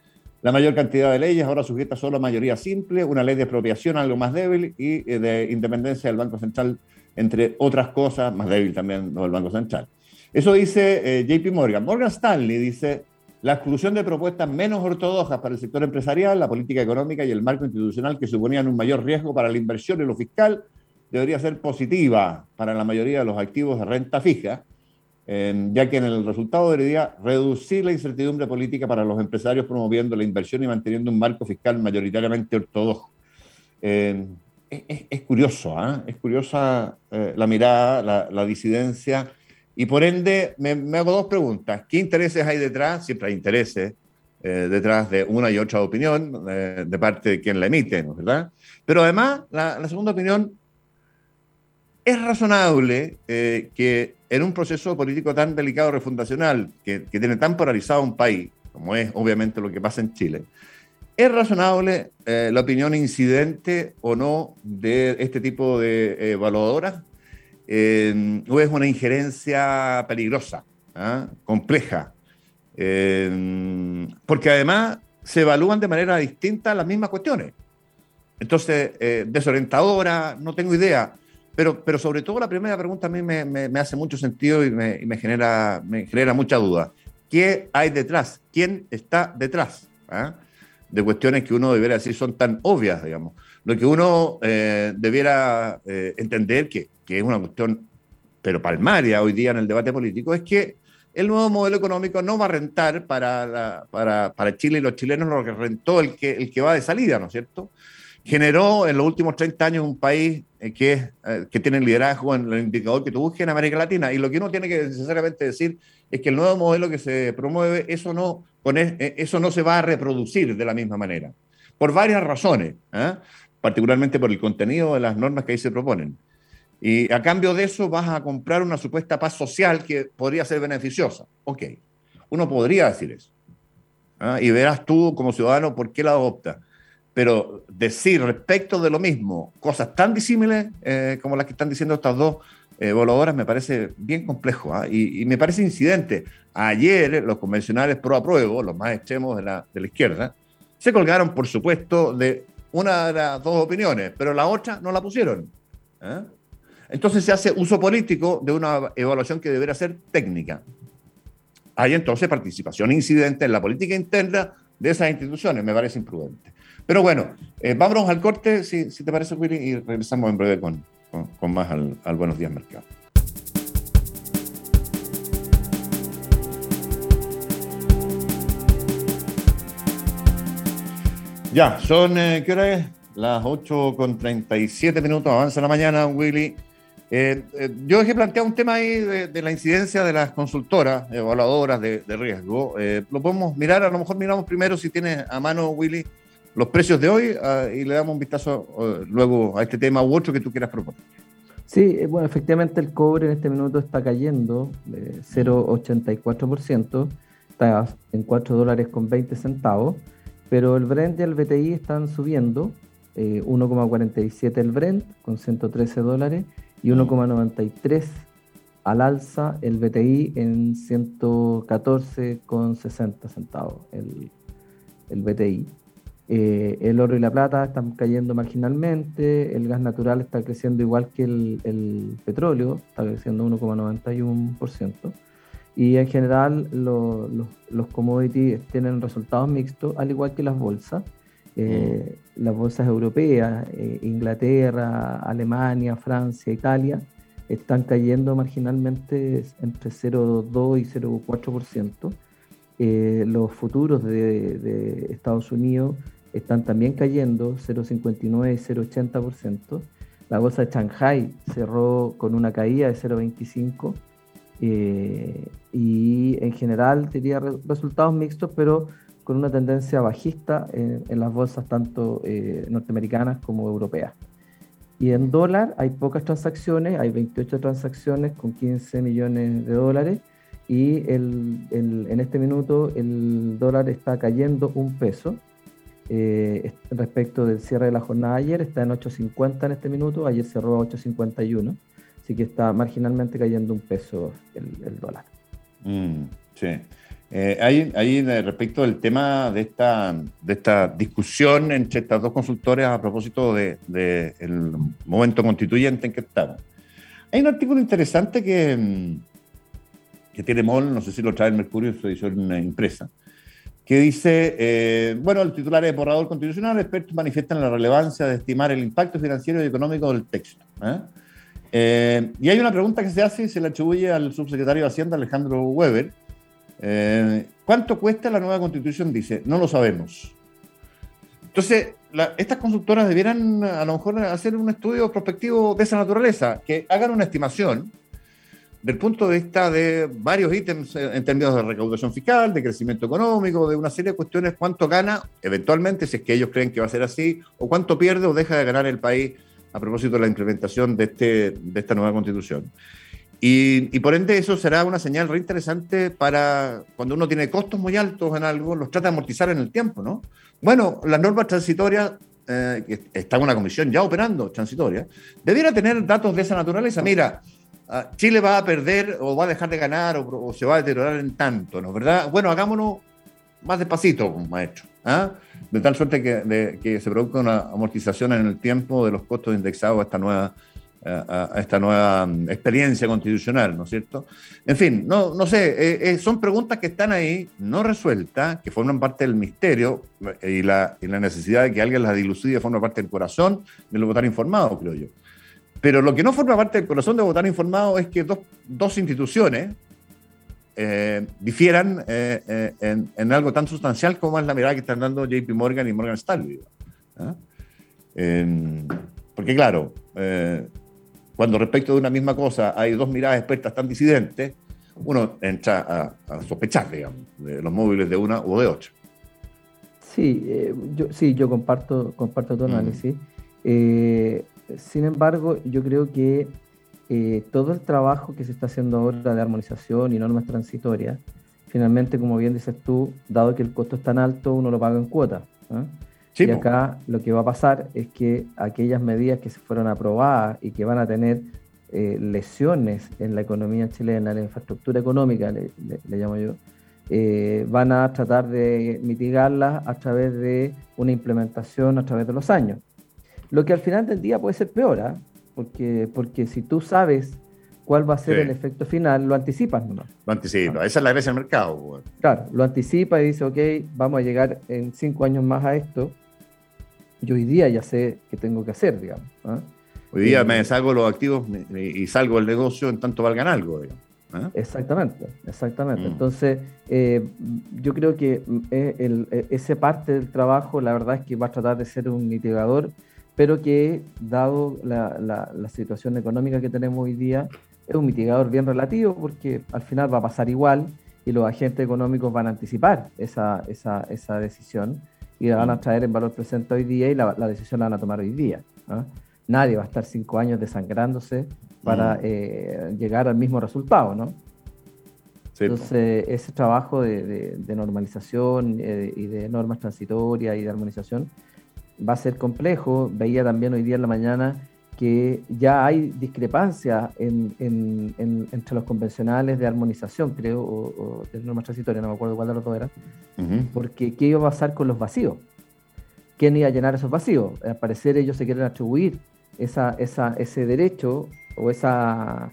Speaker 3: la mayor cantidad de leyes ahora sujeta solo a mayoría simple, una ley de expropiación algo más débil y eh, de independencia del Banco Central, entre otras cosas, más débil también del Banco Central. Eso dice eh, JP Morgan. Morgan Stanley dice, la exclusión de propuestas menos ortodoxas para el sector empresarial, la política económica y el marco institucional que suponían un mayor riesgo para la inversión y lo fiscal debería ser positiva para la mayoría de los activos de renta fija ya que en el resultado debería reducir la incertidumbre política para los empresarios promoviendo la inversión y manteniendo un marco fiscal mayoritariamente ortodoxo. es, curioso, ¿ah? es curiosa eh, la mirada, la, disidencia, y por ende me, hago dos preguntas. ¿Qué intereses hay detrás? Siempre hay intereses eh, detrás de una y otra opinión eh, de parte de quien la emite, ¿verdad? Pero además, la, la segunda opinión, es razonable que en un proceso político tan delicado refundacional, que, tiene tan polarizado un país, como es obviamente lo que pasa en Chile, ¿es razonable eh, la opinión incidente o no de este tipo de evaluadoras? Eh, ¿O es una injerencia peligrosa, ah, compleja? Eh, porque además se evalúan de manera distinta las mismas cuestiones. Entonces, desorientadora, no tengo idea. Pero, pero sobre todo la primera pregunta a mí me, hace mucho sentido y, me, genera, me genera mucha duda. ¿Qué hay detrás? ¿Quién está detrás? ¿Ah? De cuestiones que uno debería decir son tan obvias, digamos. Lo que uno eh, debiera eh, entender, que, que, es una cuestión, pero palmaria hoy día en el debate político, es que el nuevo modelo económico no va a rentar para, para, para, Chile y los chilenos lo que rentó el que, el que va de salida, ¿no es cierto? Generó en los últimos 30 años un país eh, que, que tiene liderazgo en el indicador que tú busques en América Latina. Y lo que uno tiene que necesariamente decir es que el nuevo modelo que se promueve, eso no, con eso no se va a reproducir de la misma manera. Por varias razones. ¿eh? particularmente por el contenido de las normas que ahí se proponen. Y a cambio de eso vas a comprar una supuesta paz social que podría ser beneficiosa. Ok, uno podría decir eso. Y verás tú como ciudadano por qué la adopta. Pero decir respecto de lo mismo cosas tan disímiles eh, como las que están diciendo estas dos eh, evaluadoras me parece bien complejo ¿ah? y, me parece incidente. Ayer los convencionales pro apruebo, los más extremos de la, de la izquierda, se colgaron, por supuesto, de una de las dos opiniones, pero la otra no la pusieron. ¿eh? Entonces se hace uso político de una evaluación que debería ser técnica. Hay entonces participación incidente en la política interna de esas instituciones, me parece imprudente. Pero bueno, eh, vámonos al corte, si, te parece, Willy, y regresamos en breve con, con, más al, Buenos Días Mercado. Ya, son, eh, ¿qué hora es? Las 8 con 37 minutos, avanza la mañana, Willy. Eh, eh, yo dejé planteado un tema ahí de, la incidencia de las consultoras evaluadoras de, riesgo. lo podemos mirar, a lo mejor miramos primero si tiene a mano, Willy, los precios de hoy ah, y le damos un vistazo luego a este tema u otro que tú quieras proponer.
Speaker 2: Sí, bueno, efectivamente el cobre en este minuto está cayendo 0,84%, está en 4 dólares con 20 centavos. Pero el Brent y el BTI están subiendo, 1,47 eh, el Brent con 113 dólares y 1,93 al alza el BTI en 114,60 centavos el, el BTI. Eh, el oro y la plata están cayendo marginalmente, el gas natural está creciendo igual que el, el petróleo, está creciendo 1,91% y en general los commodities tienen resultados mixtos, al igual que las bolsas. Eh, mm. Las bolsas europeas, eh, Inglaterra, Alemania, Francia, Italia, están cayendo marginalmente entre 0,2 y 0,4%. Eh, los futuros de, de, Estados Unidos están también cayendo 0,59 y 0,80%. La bolsa de Shanghai cerró con una caída de 0,25 eh, y en general tenía resultados mixtos, pero con una tendencia bajista en, las bolsas tanto eh, norteamericanas como europeas. Y en dólar hay pocas transacciones, hay 28 transacciones con 15 millones de dólares y el, en este minuto el dólar está cayendo un peso eh, respecto del cierre de la jornada ayer, está en 8.50 en este minuto, ayer cerró a 8.51 Así que está marginalmente cayendo un peso el, dólar.
Speaker 3: Mm, sí. Eh, ahí, respecto del tema de esta, de esta discusión entre estas dos consultores a propósito del de, el momento constituyente en que estamos. Hay un artículo interesante que, mm, que tiene MOL, no sé si lo trae el Mercurio en su edición impresa, que dice, eh, bueno, el titular es borrador constitucional, expertos manifiestan la relevancia de estimar el impacto financiero y económico del texto. ¿eh? Eh, y hay una pregunta que se hace y se le atribuye al subsecretario de Hacienda, Alejandro Weber. ¿Cuánto cuesta la nueva constitución? Dice, no lo sabemos. Entonces, estas consultoras debieran a lo mejor hacer un estudio prospectivo de esa naturaleza, que hagan una estimación del punto de vista de varios ítems en términos de recaudación fiscal, de crecimiento económico, de una serie de cuestiones, cuánto gana eventualmente, si es que ellos creen que va a ser así, o cuánto pierde o deja de ganar el país a propósito de la implementación de, este, de esta nueva constitución. Y, por ende eso será una señal re interesante para cuando uno tiene costos muy altos en algo, los trata de amortizar en el tiempo, ¿no? Bueno, las normas transitorias, eh, que está una comisión ya operando transitoria, debiera tener datos de esa naturaleza. Mira, ah, Chile va a perder o va a dejar de ganar o, se va a deteriorar en tanto, ¿no? ¿Verdad? Bueno, hagámonos más despacito, maestro. ¿ah? de tal suerte que, se produzca una amortización en el tiempo de los costos indexados a esta nueva a, esta nueva mm, experiencia constitucional, ¿no es cierto? En fin, no, no sé, eh, eh, son preguntas que están ahí, no resueltas, que forman parte del misterio eh, y la, y la necesidad de que alguien las dilucide forma parte del corazón de lo votar informado, creo yo. Pero lo que no forma parte del corazón de votar informado es que dos, dos instituciones difieran en, en, algo tan sustancial como es la mirada que están dando JP Morgan y Morgan Stanley. ¿ah? porque claro, cuando respecto de una misma cosa hay dos miradas expertas tan disidentes, uno entra a, sospechar, digamos, de los móviles de una o de otra.
Speaker 2: Sí, eh, yo, sí, yo comparto, comparto tu análisis. Eh, sin embargo, yo creo que eh, todo el trabajo que se está haciendo ahora de armonización y normas transitorias, finalmente, como bien dices tú, dado que el costo es tan alto, uno lo paga en cuota. y acá lo que va a pasar es que aquellas medidas que se fueron aprobadas y que van a tener eh, lesiones en la economía chilena, en la infraestructura económica, le, llamo yo, eh, van a tratar de mitigarlas a través de una implementación a través de los años. Lo que al final del día puede ser peor, ¿ah? porque, porque si tú sabes cuál va a ser el efecto final, lo anticipas
Speaker 3: ¿no? Lo anticipas, esa es la gracia del mercado.
Speaker 2: Claro, lo anticipa y dice, ok, vamos a llegar en cinco años más a esto, yo hoy día ya sé qué tengo que hacer, digamos. ¿ah?
Speaker 3: Hoy día me salgo los activos y salgo del negocio en tanto valgan algo, digamos.
Speaker 2: ¿ah? Exactamente, exactamente. Mm. Entonces, eh, yo creo que eh, el, eh, ese parte del trabajo, la verdad es que va a tratar de ser un mitigador, pero que, dado la, la, situación económica que tenemos hoy día, es un mitigador bien relativo, porque al final va a pasar igual y los agentes económicos van a anticipar esa, esa, esa decisión y la van a mm. traer en valor presente hoy día y la, la decisión la van a tomar hoy día. ¿ah? Nadie va a estar cinco años desangrándose para mm. eh, llegar al mismo resultado, ¿no? Entonces, ese trabajo de, normalización eh, y de normas transitorias y de armonización va a ser complejo. Veía también hoy día en la mañana que ya hay discrepancias entre los convencionales de armonización, creo, o, de normas transitorias, no me acuerdo cuál de los dos era, porque ¿qué iba a pasar con los vacíos? ¿Quién iba a llenar esos vacíos? Al parecer ellos se quieren atribuir esa, esa, ese derecho o esa...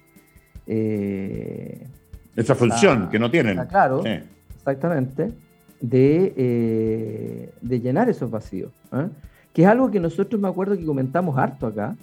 Speaker 3: Eh, esa función que no tienen.
Speaker 2: Claro, exactamente, de, eh, de, llenar esos vacíos. ¿eh? Que es algo que nosotros me acuerdo que comentamos harto acá,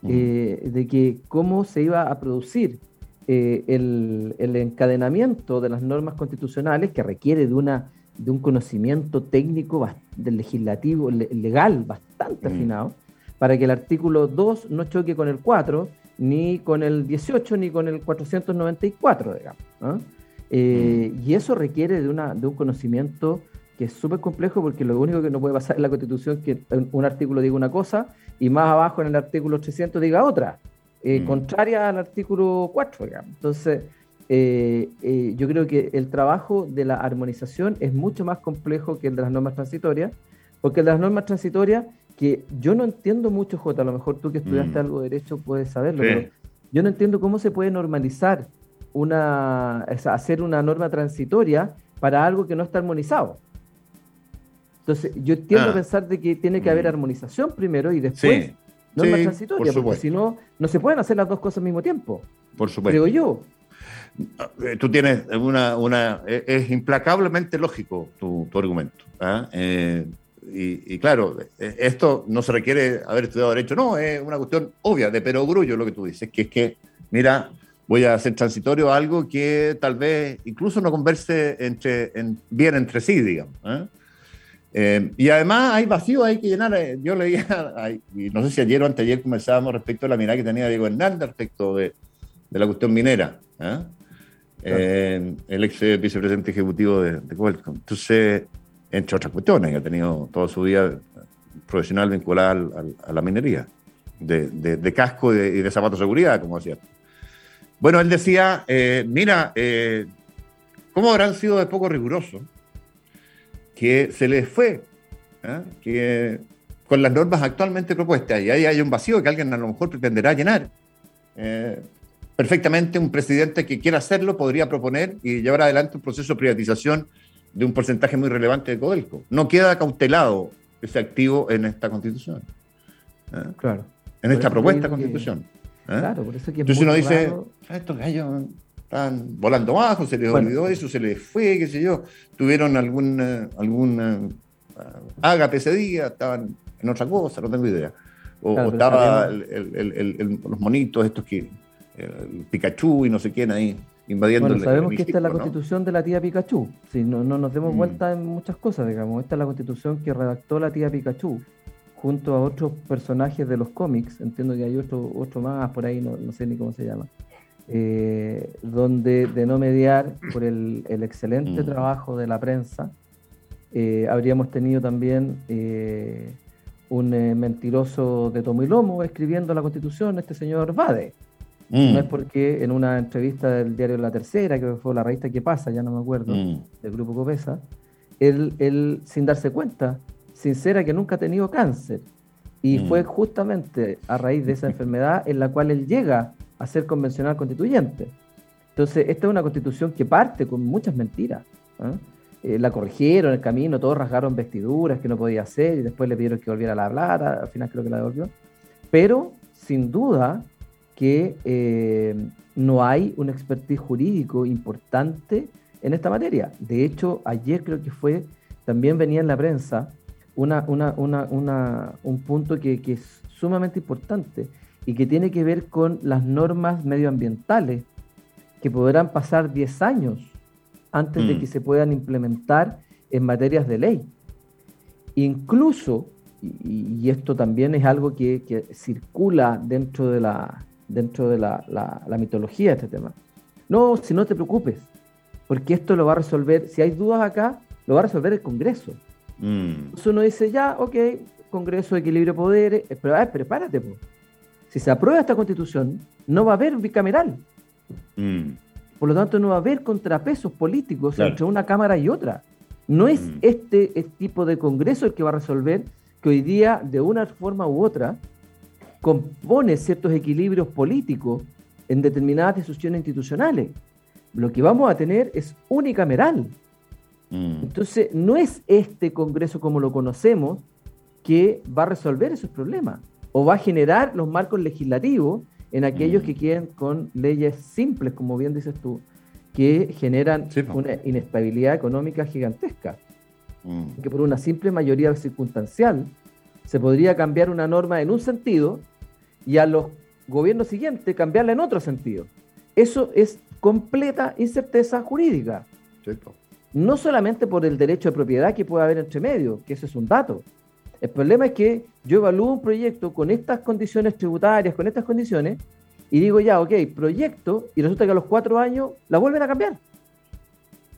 Speaker 2: de que cómo se iba a producir el, el, encadenamiento de las normas constitucionales que requiere de, una, de un conocimiento técnico del legislativo, legal bastante afinado, para que el artículo 2 no choque con el 4, ni con el 18, ni con el 494, digamos. Eh, mm. Y eso requiere de, una, de un conocimiento que es súper complejo porque lo único que no puede pasar en la Constitución es que un artículo diga una cosa y más abajo en el artículo 300 diga otra, eh, mm. contraria al artículo 4, digamos. Entonces, eh, yo creo que el trabajo de la armonización es mucho más complejo que el de las normas transitorias, porque el de las normas transitorias que yo no entiendo mucho, Jota, a lo mejor tú que estudiaste mm. algo de derecho puedes saberlo, pero yo no entiendo cómo se puede normalizar una, hacer una norma transitoria para algo que no está armonizado. Entonces, yo entiendo ah. pensar de que tiene que haber mm. armonización primero y después norma transitoria, porque si no, no se pueden hacer las dos cosas al mismo tiempo.
Speaker 3: Por supuesto.
Speaker 2: Creo yo.
Speaker 3: Eh, tú tienes una, una es implacablemente lógico tu, tu argumento. ¿ah? Eh, y, claro, e, esto no se requiere haber estudiado Derecho, no, es una cuestión obvia, de perogrullo lo que tú dices, que es que, mira, voy a hacer transitorio algo que tal vez incluso no converse entre, bien entre sí, digamos. ¿eh? Eh, y además hay vacío, hay que llenar. Eh, yo leía, y no sé si ayer o anteayer conversábamos respecto a la mirada que tenía Diego Hernández respecto de, de la cuestión minera. el ex vicepresidente ejecutivo de, de Qualcomm. Entonces, entre otras cuestiones, ha tenido toda su vida profesional vinculada a la minería, de, casco y de, zapatos de seguridad, como decía. Bueno, él decía, eh, mira, eh, ¿cómo habrán sido de poco rigurosos que se les fue, ¿eh? que con las normas actualmente propuestas, y ahí hay un vacío que alguien a lo mejor pretenderá llenar? perfectamente un presidente que quiera hacerlo podría proponer y llevar adelante un proceso de privatización de un porcentaje muy relevante de Codelco. No queda cautelado ese activo en esta constitución.
Speaker 2: ¿eh? Claro.
Speaker 3: En esta propuesta de constitución.
Speaker 2: Claro, por eso que
Speaker 3: Entonces uno dice, ah, estos gallos están volando bajo, se les olvidó eso, se les fue, qué sé yo, tuvieron alguna, alguna ágape ese día, estaban en otra cosa, no tengo idea. O, estaban los monitos estos que, el Pikachu y no sé quién ahí invadiendo
Speaker 2: bueno, sabemos que esta es la constitución de la tía Pikachu. Si no, no nos demos mm. vuelta en muchas cosas, digamos. Esta es la constitución que redactó la tía Pikachu junto a otros personajes de los cómics. Entiendo que hay otro, otro más por ahí, no, sé ni cómo se llama. Eh, donde de no mediar por el, excelente mm. trabajo de la prensa, eh, habríamos tenido también eh, un mentiroso de tomo y lomo escribiendo la constitución, este señor Vade. Mm. No es porque en una entrevista del diario La Tercera, que fue la revista que pasa, ya no me acuerdo, mm. del grupo Copesa, él, él, sin darse cuenta, sincera que nunca ha tenido cáncer. Y mm. fue justamente a raíz de esa enfermedad en la cual él llega a ser convencional constituyente. Entonces, esta es una constitución que parte con muchas mentiras. ¿ah? Eh, la corrigieron en el camino, todos rasgaron vestiduras que no podía hacer y después le pidieron que volviera a hablar, al final creo que la devolvió. Pero, sin duda, que eh, no hay un expertise jurídico importante en esta materia. De hecho, ayer creo que fue, también venía en la prensa una, un punto que, es sumamente importante y que tiene que ver con las normas medioambientales que podrán pasar 10 años antes de mm. que se puedan implementar en materias de ley. Incluso, y, esto también es algo que, que circula dentro de la, dentro de la, la, mitología de este tema. No, si no te preocupes, porque esto lo va a resolver, si hay dudas acá, lo va a resolver el Congreso. Mm. Entonces uno dice, ya, ok, Congreso, equilibrio de poderes, eh, pero a ver, prepárate, si se aprueba esta constitución, no va a haber bicameral. Mm. Por lo tanto, no va a haber contrapesos políticos entre una Cámara y otra. No es mm. este, este tipo de Congreso el que va a resolver que hoy día, de una forma u otra, compone ciertos equilibrios políticos en determinadas decisiones institucionales. Lo que vamos a tener es unicameral. Mm. Entonces, no es este Congreso como lo conocemos que va a resolver esos problemas o va a generar los marcos legislativos en aquellos mm. que quieren con leyes simples, como bien dices tú, que generan una inestabilidad económica gigantesca. Mm. Que por una simple mayoría circunstancial se podría cambiar una norma en un sentido y a los gobiernos siguientes cambiarla en otro sentido. Eso es completa incerteza jurídica. No solamente por el derecho de propiedad que puede haber entre medio, que eso es un dato. El problema es que yo evalúo un proyecto con estas condiciones tributarias, con estas condiciones, y digo ya, ok, proyecto, y resulta que a los cuatro años la vuelven a cambiar.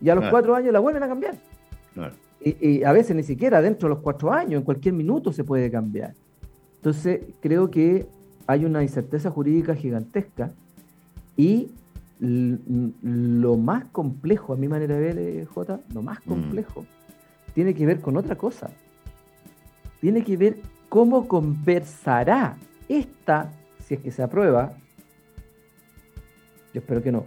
Speaker 2: Y a los cuatro años la vuelven a cambiar. Y, y, a veces ni siquiera dentro de los cuatro años, en cualquier minuto se puede cambiar. Entonces, creo que hay una incerteza jurídica gigantesca y lo más complejo, a mi manera de ver, eh, J, lo más mm. complejo, tiene que ver con otra cosa. Tiene que ver cómo conversará esta, si es que se aprueba, yo espero que no,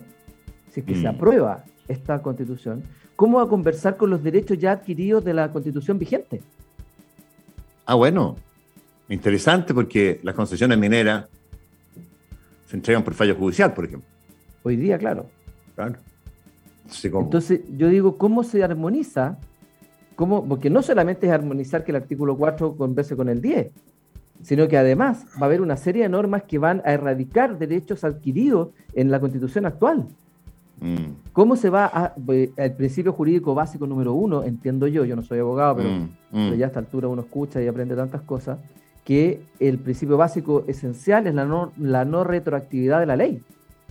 Speaker 2: si es que se mm. aprueba esta constitución, cómo va a conversar con los derechos ya adquiridos de la constitución vigente.
Speaker 3: Ah, bueno, Interesante porque las concesiones mineras se entregan por fallo judicial, por ejemplo.
Speaker 2: Hoy día, claro. Claro. Entonces, yo digo, ¿cómo se armoniza? ¿Cómo? Porque no solamente es armonizar que el artículo 4 converse con el 10, sino que además va a haber una serie de normas que van a erradicar derechos adquiridos en la constitución actual. Mm. ¿Cómo se va a, el eh, principio jurídico básico número uno, entiendo yo, yo no soy abogado, pero, mm, mm. pero, ya a esta altura uno escucha y aprende tantas cosas, que el principio básico esencial es la no, la no retroactividad de la ley.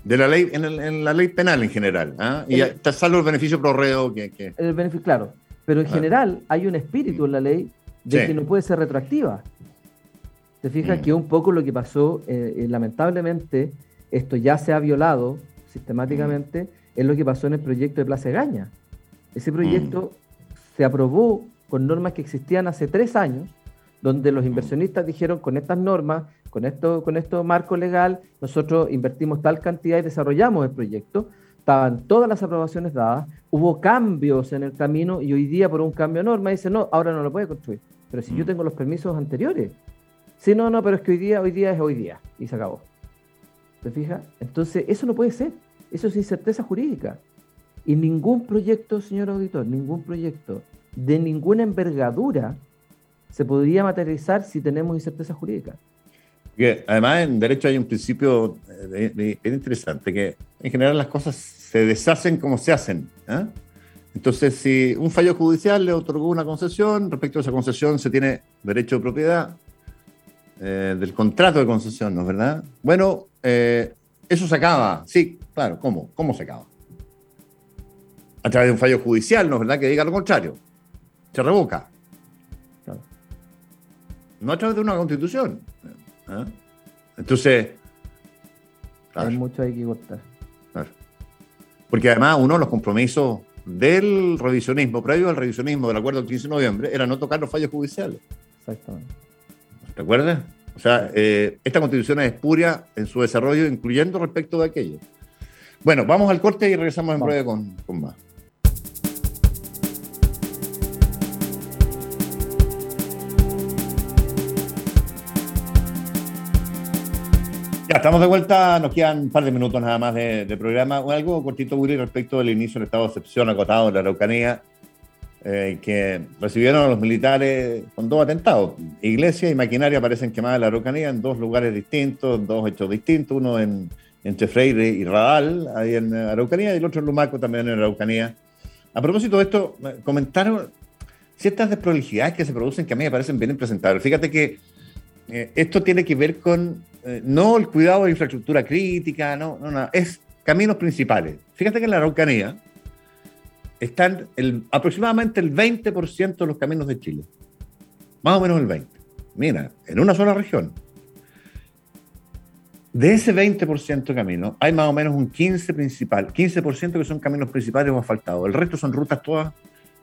Speaker 3: De la ley, en, la ley penal en general. ¿ah? Y está salvo el beneficio pro reo que,
Speaker 2: El beneficio, claro. Pero en general hay un espíritu en la ley de que no puede ser retroactiva. Te fijas mm. que un poco lo que pasó, eh, eh, lamentablemente, esto ya se ha violado sistemáticamente, mm. es lo que pasó en el proyecto de Plaza Gaña. Ese proyecto mm. se aprobó con normas que existían hace tres años donde los inversionistas dijeron con estas normas, con esto, con esto marco legal, nosotros invertimos tal cantidad y desarrollamos el proyecto. Estaban todas las aprobaciones dadas, hubo cambios en el camino y hoy día por un cambio de norma dice, no, ahora no lo puede construir. Pero si yo mm. tengo los permisos anteriores. Sí, no, no, pero es que hoy día, hoy día es hoy día y se acabó. ¿Te fijas? Entonces, eso no puede ser. Eso es incerteza jurídica. Y ningún proyecto, señor auditor, ningún proyecto de ninguna envergadura se podría materializar si tenemos incerteza jurídica.
Speaker 3: Además, en derecho hay un principio eh, interesante, que en general las cosas se deshacen como se hacen. ¿eh? Entonces, si un fallo judicial le otorgó una concesión, respecto a esa concesión se tiene derecho de propiedad eh, del contrato de concesión, ¿no es verdad? Bueno, eh, eso se acaba. Sí, claro, ¿cómo? ¿Cómo se acaba? A través de un fallo judicial, ¿no es verdad? Que diga lo contrario. Se revoca. No a través de una constitución. ¿Eh? Entonces.
Speaker 2: Hay mucho hay que cortar.
Speaker 3: Porque además uno de los compromisos del revisionismo, previo al revisionismo del acuerdo del 15 de noviembre, era no tocar los fallos judiciales. Exactamente. ¿Te acuerdas? O sea, eh, esta constitución es espuria en su desarrollo, incluyendo respecto de aquello. Bueno, vamos al corte y regresamos en breve con, con más. Ya, estamos de vuelta, nos quedan un par de minutos nada más de, programa. Algo cortito, Willy, respecto del inicio del estado de excepción acotado en la Araucanía, eh, que recibieron a los militares con dos atentados. Iglesia y maquinaria aparecen quemadas en la Araucanía en dos lugares distintos, dos hechos distintos, uno en, entre Freire y Radal, ahí en Araucanía, y el otro en Lumaco, también en Araucanía. A propósito de esto, comentaron ciertas desprolijidades que se producen que a mí me parecen bien impresentables. Fíjate que eh, esto tiene que ver con eh, no el cuidado de infraestructura crítica, no, no, no, es caminos principales. Fíjate que en la Araucanía están aproximadamente el 20% de los caminos de Chile. Más o menos el 20%. Mira, en una sola región. De ese 20% de caminos, hay más o menos un 15% principal, 15% que son caminos principales o asfaltados. El resto son rutas todas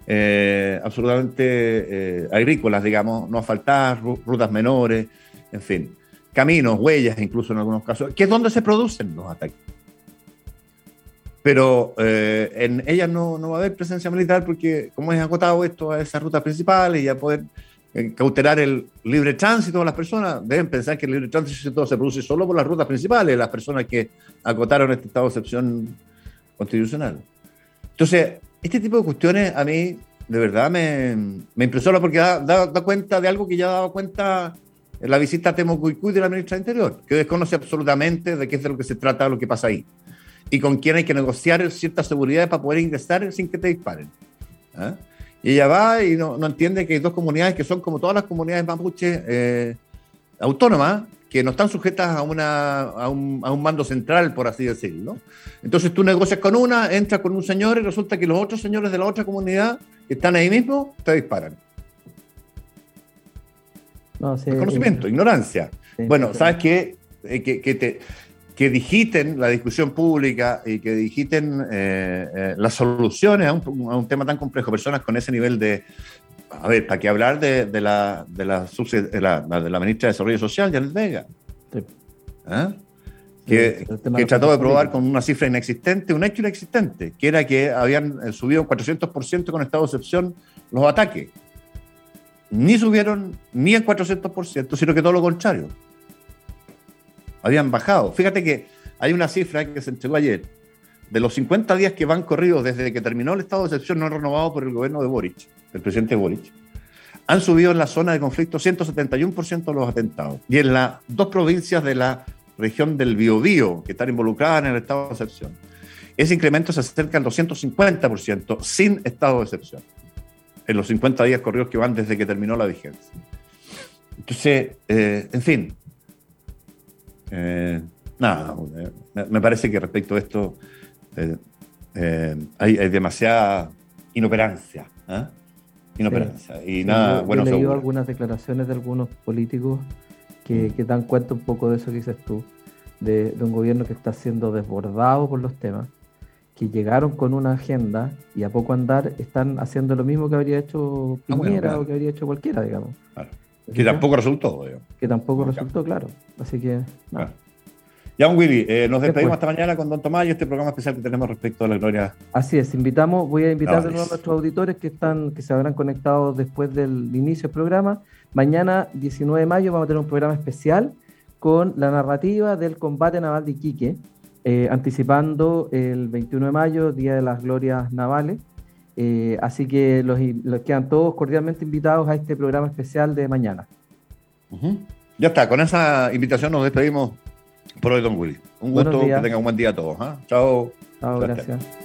Speaker 3: eh, absolutamente eh, agrícolas, digamos, no asfaltadas, rutas menores, en fin, caminos, huellas, incluso en algunos casos, que es donde se producen los ataques. Pero eh, en ellas no, no, va a haber presencia militar porque, como es acotado esto a esas rutas principales y a poder cautelar el libre tránsito de las personas, deben pensar que el libre tránsito se produce solo por las rutas principales, las personas que acotaron este estado de excepción constitucional. Entonces, este tipo de cuestiones a mí de verdad me, me porque da, da, cuenta de algo que ya daba cuenta la visita a Temucuicui de la ministra de Interior, que desconoce absolutamente de qué es de lo que se trata, lo que pasa ahí, y con quién hay que negociar ciertas seguridades para poder ingresar sin que te disparen. ¿ah? Y ella va y no, no, entiende que hay dos comunidades que son como todas las comunidades mapuches eh, autónomas, que no están sujetas a, una, a, un, a un mando central, por así decirlo. Entonces tú negocias con una, entras con un señor y resulta que los otros señores de la otra comunidad que están ahí mismo te disparan. No, Desconocimiento, ignorancia. bueno, ¿sabes qué? Eh, que, que, te, que digiten la discusión pública y que digiten eh, eh, las soluciones a un, a un, tema tan complejo, personas con ese nivel de, a ver, ¿para qué hablar de, de, la, de, la, de, la, de la ministra de Desarrollo Social, Janet Vega? ¿Ah? Que, que trató de probar con una cifra inexistente, un hecho inexistente, que era que habían subido un 400% con estado de excepción los ataques. Ni subieron ni en 400%, sino que todo lo contrario. Habían bajado. Fíjate que hay una cifra que se entregó ayer. De los 50 días que van corridos desde que terminó el estado de excepción no renovado por el gobierno de Boric, el presidente Boric, han subido en la zona de conflicto 171% los atentados. Y en las dos provincias de la región del Biobío, que están involucradas en el estado de excepción, ese incremento se acerca al 250% sin estado de excepción, en los 50 días corridos que van desde que terminó la vigencia. Entonces, eh, en fin, eh, nada, me parece que respecto a esto eh, hay, hay, demasiada inoperancia. ¿eh? Inoperancia. Y nada, bueno.
Speaker 2: He leído algunas declaraciones de algunos políticos que, mm. que, dan cuenta un poco de eso que dices tú, de, de, un gobierno que está siendo desbordado por los temas, que llegaron con una agenda y a poco andar están haciendo lo mismo que habría hecho ah, Piñera o que habría hecho cualquiera, digamos.
Speaker 3: Que tampoco resultó, digamos.
Speaker 2: Que tampoco resultó, claro. Así que, nada.
Speaker 3: Ya, Willy, eh, nos despedimos hasta mañana con Don Tomás y este programa especial que tenemos respecto a la gloria.
Speaker 2: Así es, invitamos, voy a invitar de nuevo a nuestros auditores que están, que se habrán conectado después del inicio del programa. Mañana, 19 de mayo, vamos a tener un programa especial con la narrativa del combate naval de Iquique, eh, anticipando el 21 de mayo, Día de las Glorias Navales. Eh, así que los, los, quedan todos cordialmente invitados a este programa especial de mañana.
Speaker 3: Ya está, con esa invitación nos despedimos por hoy, don Willy. Un gusto, que tengan un buen día a todos. ¿eh? Chao.
Speaker 2: Chao, gracias.